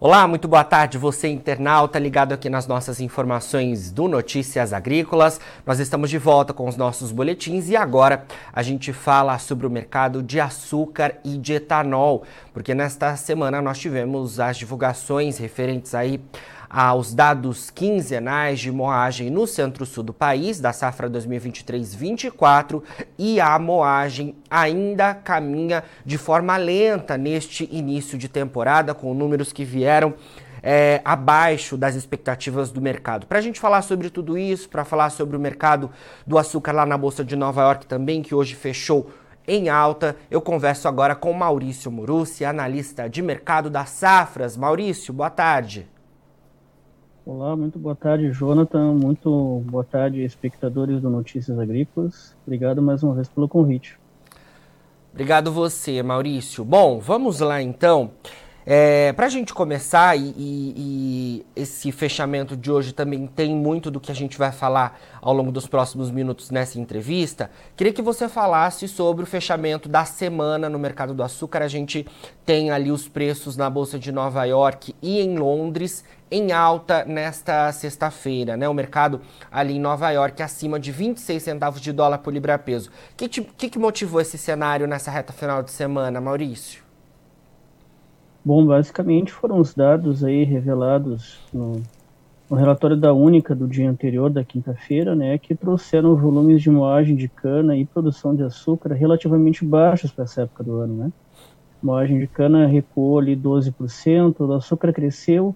Olá, muito boa tarde, você internauta ligado aqui nas nossas informações do Notícias Agrícolas. Nós estamos de volta com os nossos boletins e agora a gente fala sobre o mercado de açúcar e de etanol, porque nesta semana nós tivemos as divulgações referentes aí aos dados quinzenais de moagem no centro-sul do país, da safra 2023-24, e a moagem ainda caminha de forma lenta neste início de temporada, com números que vieram é, abaixo das expectativas do mercado. Para a gente falar sobre tudo isso, para falar sobre o mercado do açúcar lá na Bolsa de Nova York também, que hoje fechou em alta, eu converso agora com Maurício Murussi, analista de mercado das safras. Maurício, boa tarde. Olá, muito boa tarde, Jonathan. Muito boa tarde, espectadores do Notícias Agrícolas. Obrigado mais uma vez pelo convite. Obrigado você, Maurício. Bom, vamos lá então. É, Para a gente começar, e, e, e, esse fechamento de hoje também tem muito do que a gente vai falar ao longo dos próximos minutos nessa entrevista, queria que você falasse sobre o fechamento da semana no mercado do açúcar. A gente tem ali os preços na Bolsa de Nova York e em Londres em alta nesta sexta-feira, né? O mercado ali em Nova York acima de 26 centavos de dólar por libra-peso. O que, que, que motivou esse cenário nessa reta final de semana, Maurício? Bom, basicamente foram os dados aí revelados no, no relatório da Única do dia anterior, da quinta-feira, né, que trouxeram volumes de moagem de cana e produção de açúcar relativamente baixos para essa época do ano, né. Moagem de cana recuou ali 12%, o açúcar cresceu,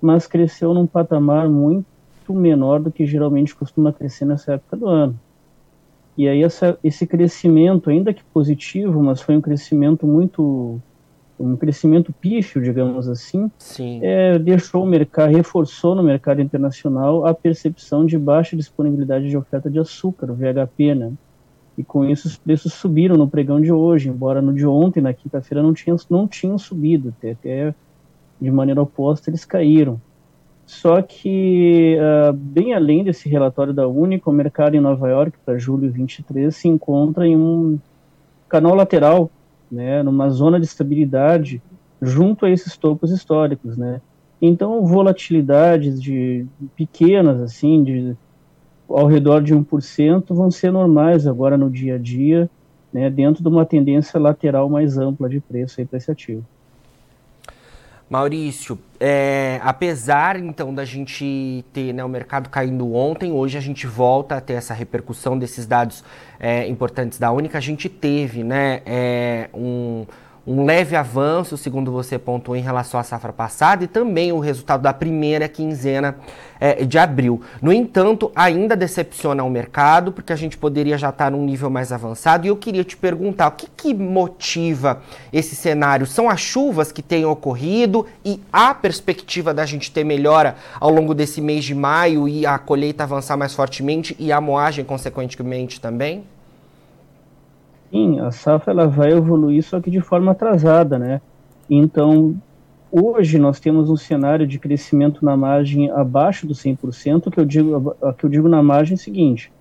mas cresceu num patamar muito menor do que geralmente costuma crescer nessa época do ano. E aí essa, esse crescimento, ainda que positivo, mas foi um crescimento muito um crescimento pífio, digamos assim, é, deixou o mercado, reforçou no mercado internacional a percepção de baixa disponibilidade de oferta de açúcar, o VHP, né? E com isso os preços subiram no pregão de hoje, embora no de ontem, na quinta-feira, não tinham, não tinham subido, até, até de maneira oposta eles caíram. Só que, uh, bem além desse relatório da Única, o mercado em Nova York para julho 23 se encontra em um canal lateral né, numa zona de estabilidade junto a esses topos históricos, né. Então, volatilidades de pequenas, assim, de ao redor de 1%, vão ser normais agora no dia a dia, né, dentro de uma tendência lateral mais ampla de preço aí para esse ativo. Maurício, é, apesar então da gente ter né, o mercado caindo ontem, hoje a gente volta a ter essa repercussão desses dados é, importantes da Única. A gente teve né, é, um um leve avanço, segundo você pontuou, em relação à safra passada e também o resultado da primeira quinzena é, de abril. No entanto, ainda decepciona o mercado, porque a gente poderia já estar num nível mais avançado. E eu queria te perguntar, o que, que motiva esse cenário? São as chuvas que têm ocorrido e a perspectiva da gente ter melhora ao longo desse mês de maio e a colheita avançar mais fortemente e a moagem, consequentemente, também? Sim, a safra ela vai evoluir, só que de forma atrasada, né? Então, hoje nós temos um cenário de crescimento na margem abaixo do 100%, que eu digo, que eu digo na margem seguinte,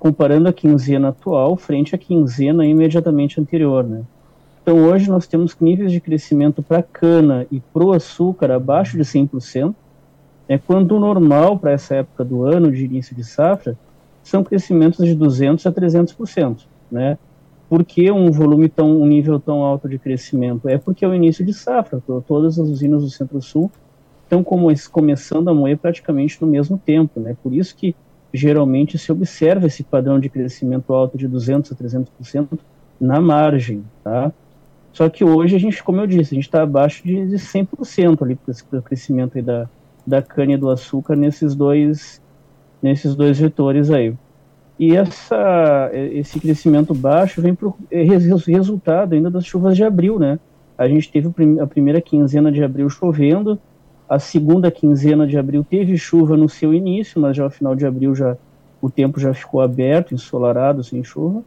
comparando a quinzena atual frente à quinzena imediatamente anterior, né? Então, hoje nós temos níveis de crescimento para cana e para o açúcar abaixo de 100%, é quando o normal para essa época do ano, de início de safra, são crescimentos de 200% a 300%, né? Por que um volume tão, um nível tão alto de crescimento? É porque é o início de safra. Todas as usinas do Centro-Sul estão como, começando a moer praticamente no mesmo tempo, né? Por isso que geralmente se observa esse padrão de crescimento alto de 200 a 300% na margem, tá? Só que hoje a gente, como eu disse, a gente está abaixo de, de 100% ali para o crescimento da, da cana e do açúcar nesses dois, nesses dois vetores aí. E essa, esse crescimento baixo vem por é, resultado ainda das chuvas de abril, né? A gente teve a primeira quinzena de abril chovendo, a segunda quinzena de abril teve chuva no seu início, mas já ao final de abril já o tempo já ficou aberto, ensolarado, sem chuva,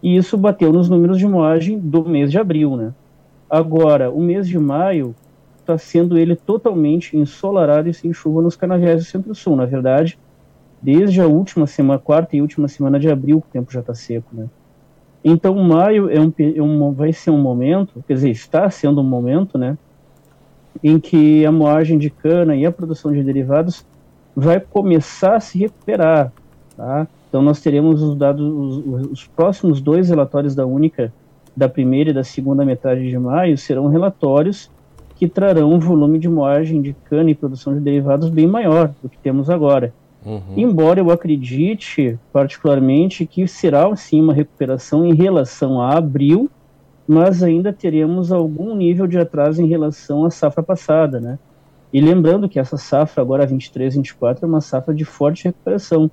e isso bateu nos números de moagem do mês de abril, né? Agora, o mês de maio está sendo ele totalmente ensolarado e sem chuva nos canaviais do Centro-Sul. Na verdade, desde a última semana, quarta e última semana de abril, que o tempo já está seco, né? Então, maio é um, é um, vai ser um momento, quer dizer, está sendo um momento, né, em que a moagem de cana e a produção de derivados vai começar a se recuperar. Tá? Então nós teremos os dados, os, os, próximos dois relatórios da única, da primeira e da segunda metade de maio, serão relatórios que trarão um volume de moagem de cana e produção de derivados bem maior do que temos agora. Uhum. Embora eu acredite particularmente que será sim uma recuperação em relação a abril, mas ainda teremos algum nível de atraso em relação à safra passada, né? E lembrando que essa safra agora 23, 24 é uma safra de forte recuperação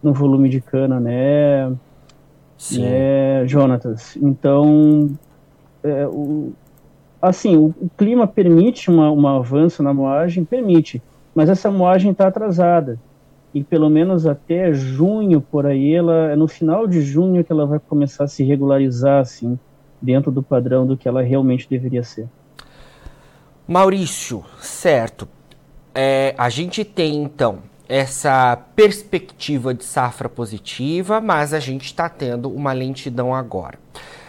no volume de cana, né, Sim. né Jonatas? Então, é, o, assim, o, o, clima permite uma, um avanço na moagem, permite, mas essa moagem está atrasada. E pelo menos até junho, por aí, ela, é no final de junho que ela vai começar a se regularizar, assim, dentro do padrão do que ela realmente deveria ser. Maurício, certo. É, a gente tem então essa perspectiva de safra positiva, mas a gente está tendo uma lentidão agora.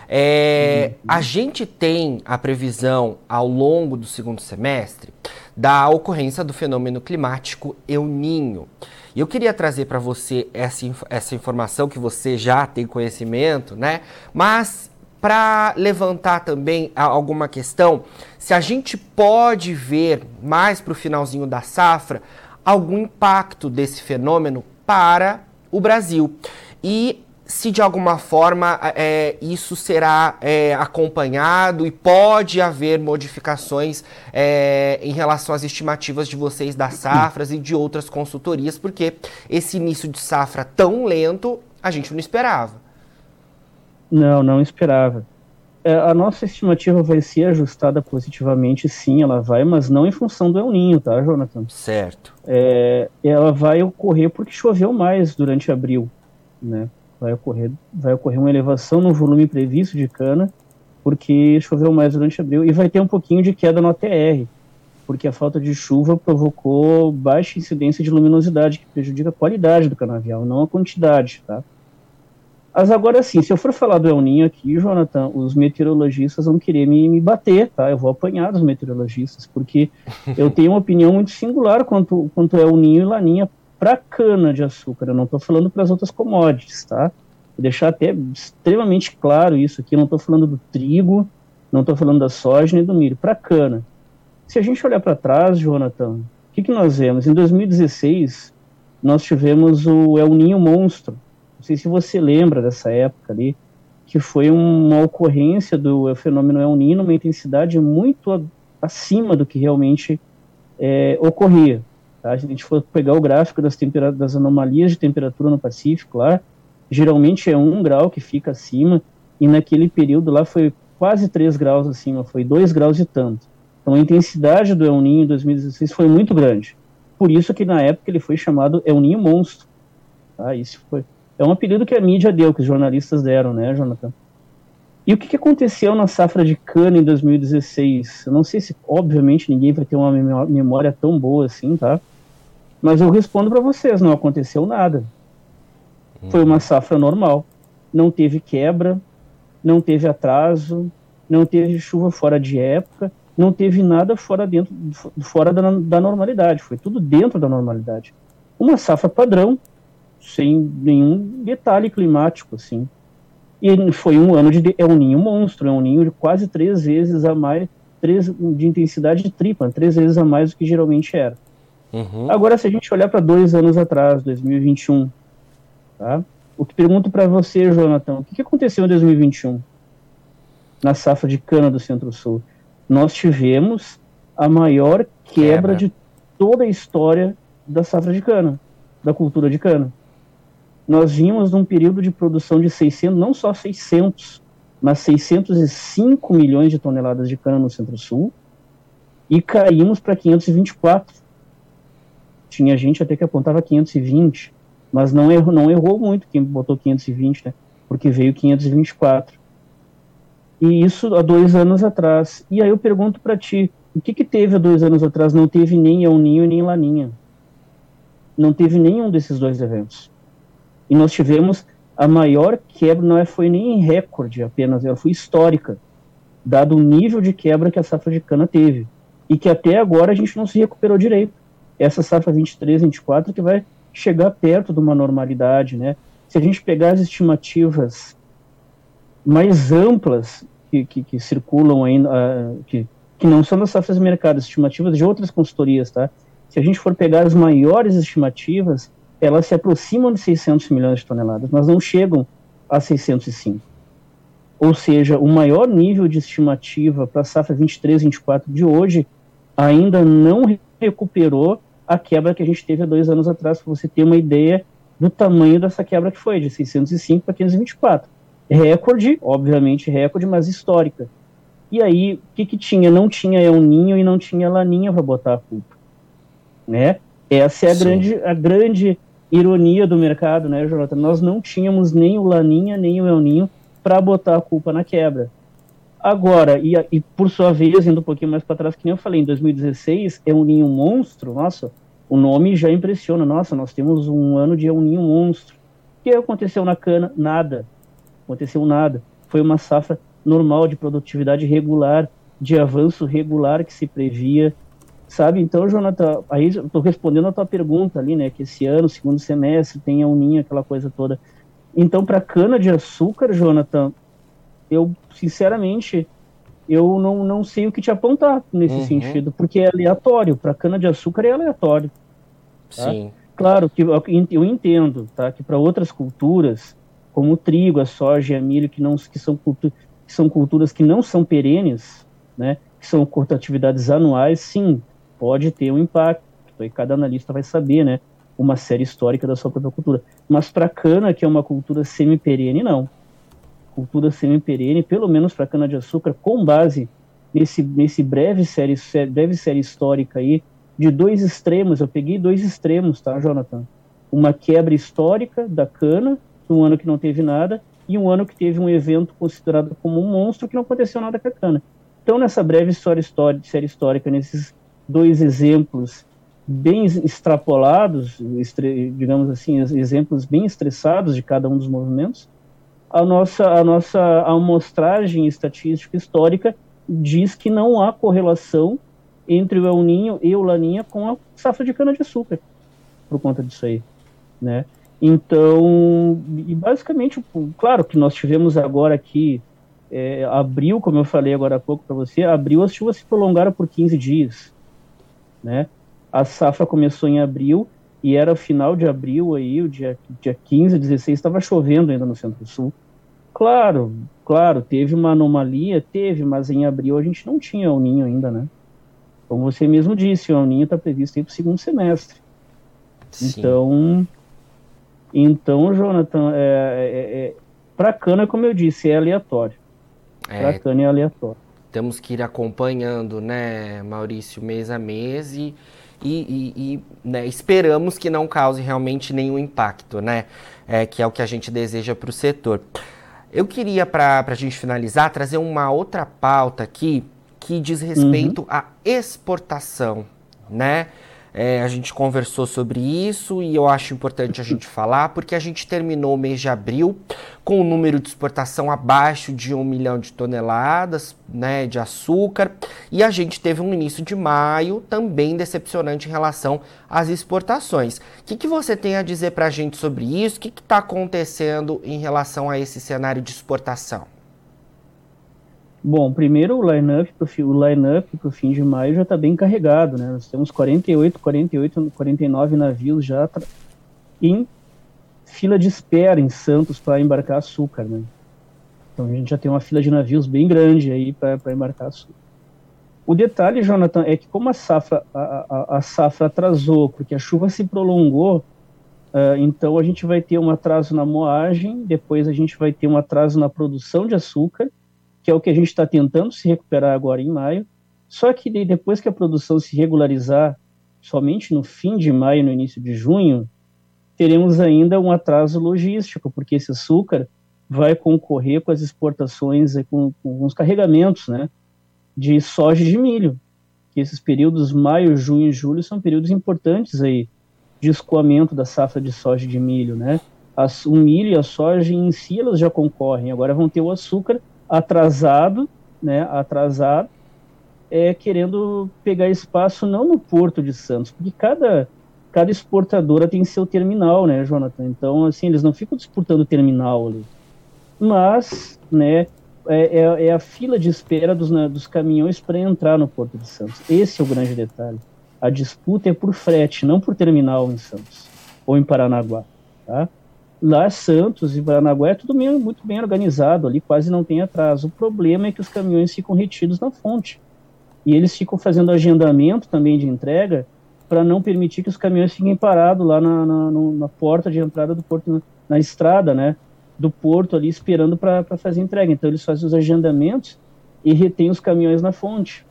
É, uhum. A gente tem a previsão ao longo do segundo semestre da ocorrência do fenômeno climático El Ninho. E eu queria trazer para você essa, essa informação que você já tem conhecimento, né? Mas para levantar também alguma questão, se a gente pode ver mais para o finalzinho da safra algum impacto desse fenômeno para o Brasil. E se de alguma forma é, isso será é, acompanhado e pode haver modificações é, em relação às estimativas de vocês das safras e de outras consultorias, porque esse início de safra tão lento a gente não esperava. Não, não esperava. É, a nossa estimativa vai ser ajustada positivamente, sim, ela vai, mas não em função do El Ninho, tá, Jonathan? Certo. É, ela vai ocorrer porque choveu mais durante abril, né? Vai ocorrer, vai ocorrer uma elevação no volume previsto de cana, porque choveu mais durante abril, e vai ter um pouquinho de queda no ATR, porque a falta de chuva provocou baixa incidência de luminosidade, que prejudica a qualidade do canavial, não a quantidade, tá? Mas agora sim, se eu for falar do El Ninho aqui, Jonathan, os meteorologistas vão querer me, me bater, tá? Eu vou apanhar dos meteorologistas, porque eu tenho uma opinião muito singular quanto, quanto o Ninho e Laninha para cana de açúcar. Eu não estou falando para as outras commodities, tá? Vou deixar até extremamente claro isso aqui. Eu não estou falando do trigo, não estou falando da soja nem do milho, para cana. Se a gente olhar para trás, Jonathan, o que, que nós vemos? Em 2016, nós tivemos o El Ninho monstro não sei se você lembra dessa época ali, que foi uma ocorrência do fenômeno El Nino, uma intensidade muito acima do que realmente é, ocorria. Tá? A gente for pegar o gráfico das, das anomalias de temperatura no Pacífico lá, geralmente é um grau que fica acima, e naquele período lá foi quase 3 graus acima, foi 2 graus e tanto. Então a intensidade do El Ninho em 2016 foi muito grande. Por isso que na época ele foi chamado El Ninho Monstro. Tá? Isso foi, é um apelido que a mídia deu, que os jornalistas deram, né, Jonathan? E o que, que aconteceu na safra de cana em 2016? Eu não sei se, obviamente, ninguém vai ter uma memória tão boa assim, tá? Mas eu respondo para vocês, não aconteceu nada. Foi uma safra normal. Não teve quebra, não teve atraso, não teve chuva fora de época, não teve nada fora, dentro, fora da, da normalidade. Foi tudo dentro da normalidade. Uma safra padrão, sem nenhum detalhe climático, assim. E foi um ano de é um ninho monstro, é um ninho de quase três vezes a mais, três, de intensidade de tripla, três vezes a mais do que geralmente era. Uhum. Agora, se a gente olhar para dois anos atrás, 2021, tá? O que pergunto para você, Jonathan, o que, aconteceu em 2021 na safra de cana do Centro-Sul? Nós tivemos a maior quebra, quebra de toda a história da safra de cana, da cultura de cana nós vimos num período de produção de 600, não só 600, mas 605 milhões de toneladas de cana no Centro-Sul e caímos para 524. Tinha gente até que apontava 520, mas não errou, não errou muito quem botou 520, né? Porque veio 524. E isso há dois anos atrás. E aí eu pergunto para ti, o que, que teve há dois anos atrás? Não teve nem El Ninho nem Laninha. Não teve nenhum desses dois eventos. E nós tivemos a maior quebra, não é, foi nem em recorde apenas, ela foi histórica, dado o nível de quebra que a safra de cana teve. e que até agora a gente não se recuperou direito. Essa safra 23, 24 que vai chegar perto de uma normalidade, né? Se a gente pegar as estimativas mais amplas que, que, que circulam ainda, uh, que, que não são das safras de mercado, estimativas de outras consultorias, tá? Se a gente for pegar as maiores estimativas, elas se aproximam de 600 milhões de toneladas, mas não chegam a 605. Ou seja, o maior nível de estimativa para a safra 23, 24 de hoje ainda não recuperou a quebra que a gente teve há dois anos atrás, para você ter uma ideia do tamanho dessa quebra que foi, de 605 para 524. Recorde, obviamente recorde, mas histórica. E aí, o que, que tinha? Não tinha El Ninho e não tinha Laninha para botar a culpa. Né? Essa é a grande, a grande ironia do mercado, né, Jonathan? Nós não tínhamos nem o Laninha, nem o El Ninho para botar a culpa na quebra. Agora, e, e por sua vez, indo um pouquinho mais para trás, que nem eu falei, em 2016, é um ninho monstro, nossa, o nome já impressiona, nossa, nós temos um ano de um ninho monstro. O que aconteceu na cana? Nada. Aconteceu nada. Foi uma safra normal de produtividade regular, de avanço regular que se previa, sabe? Então, Jonathan, aí eu estou respondendo a tua pergunta ali, né, que esse ano, segundo semestre, tem a uninha, aquela coisa toda. Então, para cana de açúcar, Jonathan, eu sinceramente eu não, não sei o que te apontar nesse uhum. sentido, porque é aleatório. Para cana de açúcar é aleatório. Tá? Sim. Claro que eu entendo, tá? Que para outras culturas, como o trigo, a soja e a milho, que não que são, cultu que são culturas que não são perenes, né? Que são atividades anuais, sim, pode ter um impacto. E cada analista vai saber, né? Uma série histórica da sua própria cultura. Mas para cana, que é uma cultura semi-perene, não cultura semi-perene, pelo menos para cana-de-açúcar, com base nesse, nesse breve série, breve série histórica aí, de dois extremos. Eu peguei dois extremos, tá, Jonathan? Uma quebra histórica da cana, um ano que não teve nada, e um ano que teve um evento considerado como um monstro que não aconteceu nada com a cana. Então, nessa breve história, história série histórica, nesses dois exemplos bem extrapolados, digamos assim, exemplos bem estressados de cada um dos movimentos, a nossa, a nossa amostragem estatística histórica diz que não há correlação entre o El Ninho e o Laninha com a safra de cana-de-açúcar, por conta disso aí, né? Então, e basicamente, claro que nós tivemos agora aqui, é, abril, como eu falei agora há pouco para você, abril as chuvas se prolongaram por 15 dias, né? A safra começou em abril e era final de abril aí, o dia, dia 15, 16, estava chovendo ainda no Centro-Sul. Claro, claro, teve uma anomalia, teve, mas em abril a gente não tinha o ninho ainda, né? Como você mesmo disse, o ninho está previsto para o segundo semestre. Sim. Então, então, Jonathan, é, é, é para cana, como eu disse, é aleatório. É, para cana é aleatório. Temos que ir acompanhando, né, Maurício, mês a mês e e, e, e né, esperamos que não cause realmente nenhum impacto, né? É, que é o que a gente deseja para o setor. Eu queria, para a gente finalizar, trazer uma outra pauta aqui que diz respeito uhum. à exportação, né? É, a gente conversou sobre isso e eu acho importante a gente falar, porque a gente terminou o mês de abril com o um número de exportação abaixo de um milhão de toneladas né, de açúcar, e a gente teve um início de maio também decepcionante em relação às exportações. O que, que você tem a dizer para a gente sobre isso? O que está acontecendo em relação a esse cenário de exportação? Bom, primeiro o line-up para o line fim de maio já está bem carregado, né? Nós temos 48, 48, 49 navios já em fila de espera em Santos para embarcar açúcar, né? Então a gente já tem uma fila de navios bem grande aí para embarcar açúcar. O detalhe, Jonathan, é que como a safra, a, a, a safra atrasou, porque a chuva se prolongou, uh, então a gente vai ter um atraso na moagem, depois a gente vai ter um atraso na produção de açúcar, que é o que a gente está tentando se recuperar agora em maio. Só que depois que a produção se regularizar, somente no fim de maio, no início de junho, teremos ainda um atraso logístico, porque esse açúcar vai concorrer com as exportações, com, com os carregamentos né, de soja e de milho. Que esses períodos, maio, junho e julho, são períodos importantes aí de escoamento da safra de soja e de milho. Né? As, o milho e a soja em si elas já concorrem, agora vão ter o açúcar atrasado, né, atrasado, é, querendo pegar espaço não no Porto de Santos, porque cada, cada exportadora tem seu terminal, né, Jonathan? Então, assim, eles não ficam disputando o terminal ali. Mas, né, é, é, é a fila de espera dos, né, dos caminhões para entrar no Porto de Santos. Esse é o grande detalhe. A disputa é por frete, não por terminal em Santos ou em Paranaguá, tá? Lá Santos e Paranaguá é tudo muito bem organizado, ali quase não tem atraso. O problema é que os caminhões ficam retidos na fonte. E eles ficam fazendo agendamento também de entrega para não permitir que os caminhões fiquem parados lá na, na, na porta de entrada do porto, na, na, estrada, né? Do porto ali esperando para fazer entrega. Então eles fazem os agendamentos e retêm os caminhões na fonte.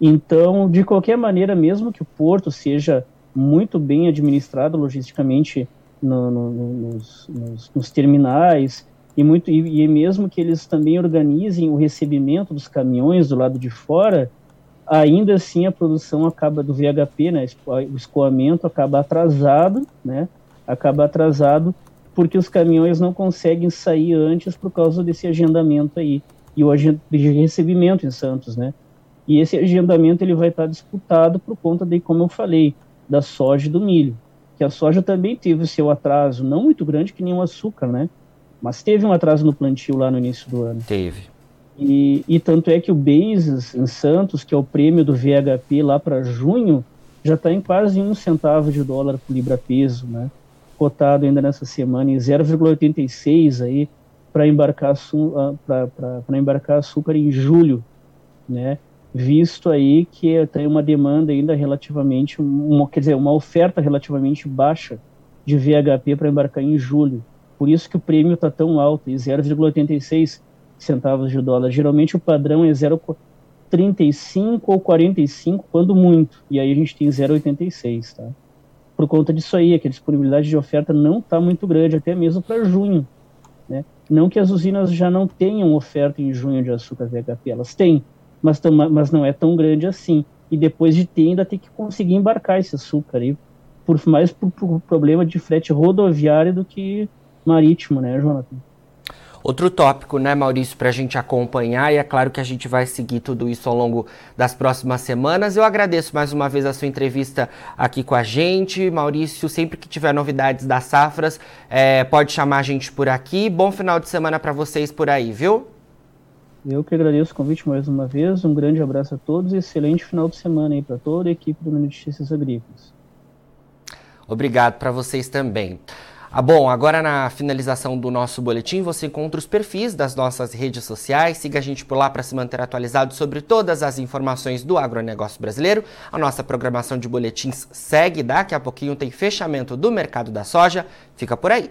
Então, de qualquer maneira, mesmo que o porto seja muito bem administrado logisticamente no, no, nos, nos, nos, terminais e muito e, e, mesmo que eles também organizem o recebimento dos caminhões do lado de fora, ainda assim a produção acaba do VHP, né, o escoamento acaba atrasado, né, acaba atrasado porque os caminhões não conseguem sair antes por causa desse agendamento aí e o de recebimento em Santos, né? E esse agendamento ele vai estar disputado por conta de, como eu falei, da soja e do milho que a soja também teve o seu atraso, não muito grande que nem o açúcar, né? Mas teve um atraso no plantio lá no início do ano. Teve. E, e tanto é que o Basis em Santos, que é o prêmio do VHP lá para junho, já está em quase um centavo de dólar por libra peso, né? Cotado ainda nessa semana em 0,86 aí para embarcar, para embarcar açúcar em julho, né? Visto aí que tem uma demanda ainda relativamente, uma, quer dizer, uma oferta relativamente baixa de VHP para embarcar em julho. Por isso que o prêmio está tão alto, 0,86 centavos de dólar. Geralmente o padrão é 0,35 ou 45, quando muito. E aí a gente tem 0,86, tá? Por conta disso aí, que a disponibilidade de oferta não está muito grande, até mesmo para junho. Né? Não que as usinas já não tenham oferta em junho de açúcar VHP, elas têm, mas, mas não é tão grande assim. E depois de ter, ainda tem que conseguir embarcar esse açúcar aí, por mais por, por problema de frete rodoviário do que marítimo, né, Jonathan? Outro tópico, né, Maurício, para a gente acompanhar, e é claro que a gente vai seguir tudo isso ao longo das próximas semanas. Eu agradeço mais uma vez a sua entrevista aqui com a gente. Maurício, sempre que tiver novidades das safras, é, pode chamar a gente por aqui. Bom final de semana para vocês por aí, viu? Eu que agradeço o convite mais uma vez. Um grande abraço a todos e excelente final de semana aí para toda a equipe do Notícias Agrícolas. Obrigado para vocês também. Ah, bom, agora na finalização do nosso boletim você encontra os perfis das nossas redes sociais. Siga a gente por lá para se manter atualizado sobre todas as informações do agronegócio brasileiro. A nossa programação de boletins segue. Daqui a pouquinho tem fechamento do mercado da soja. Fica por aí.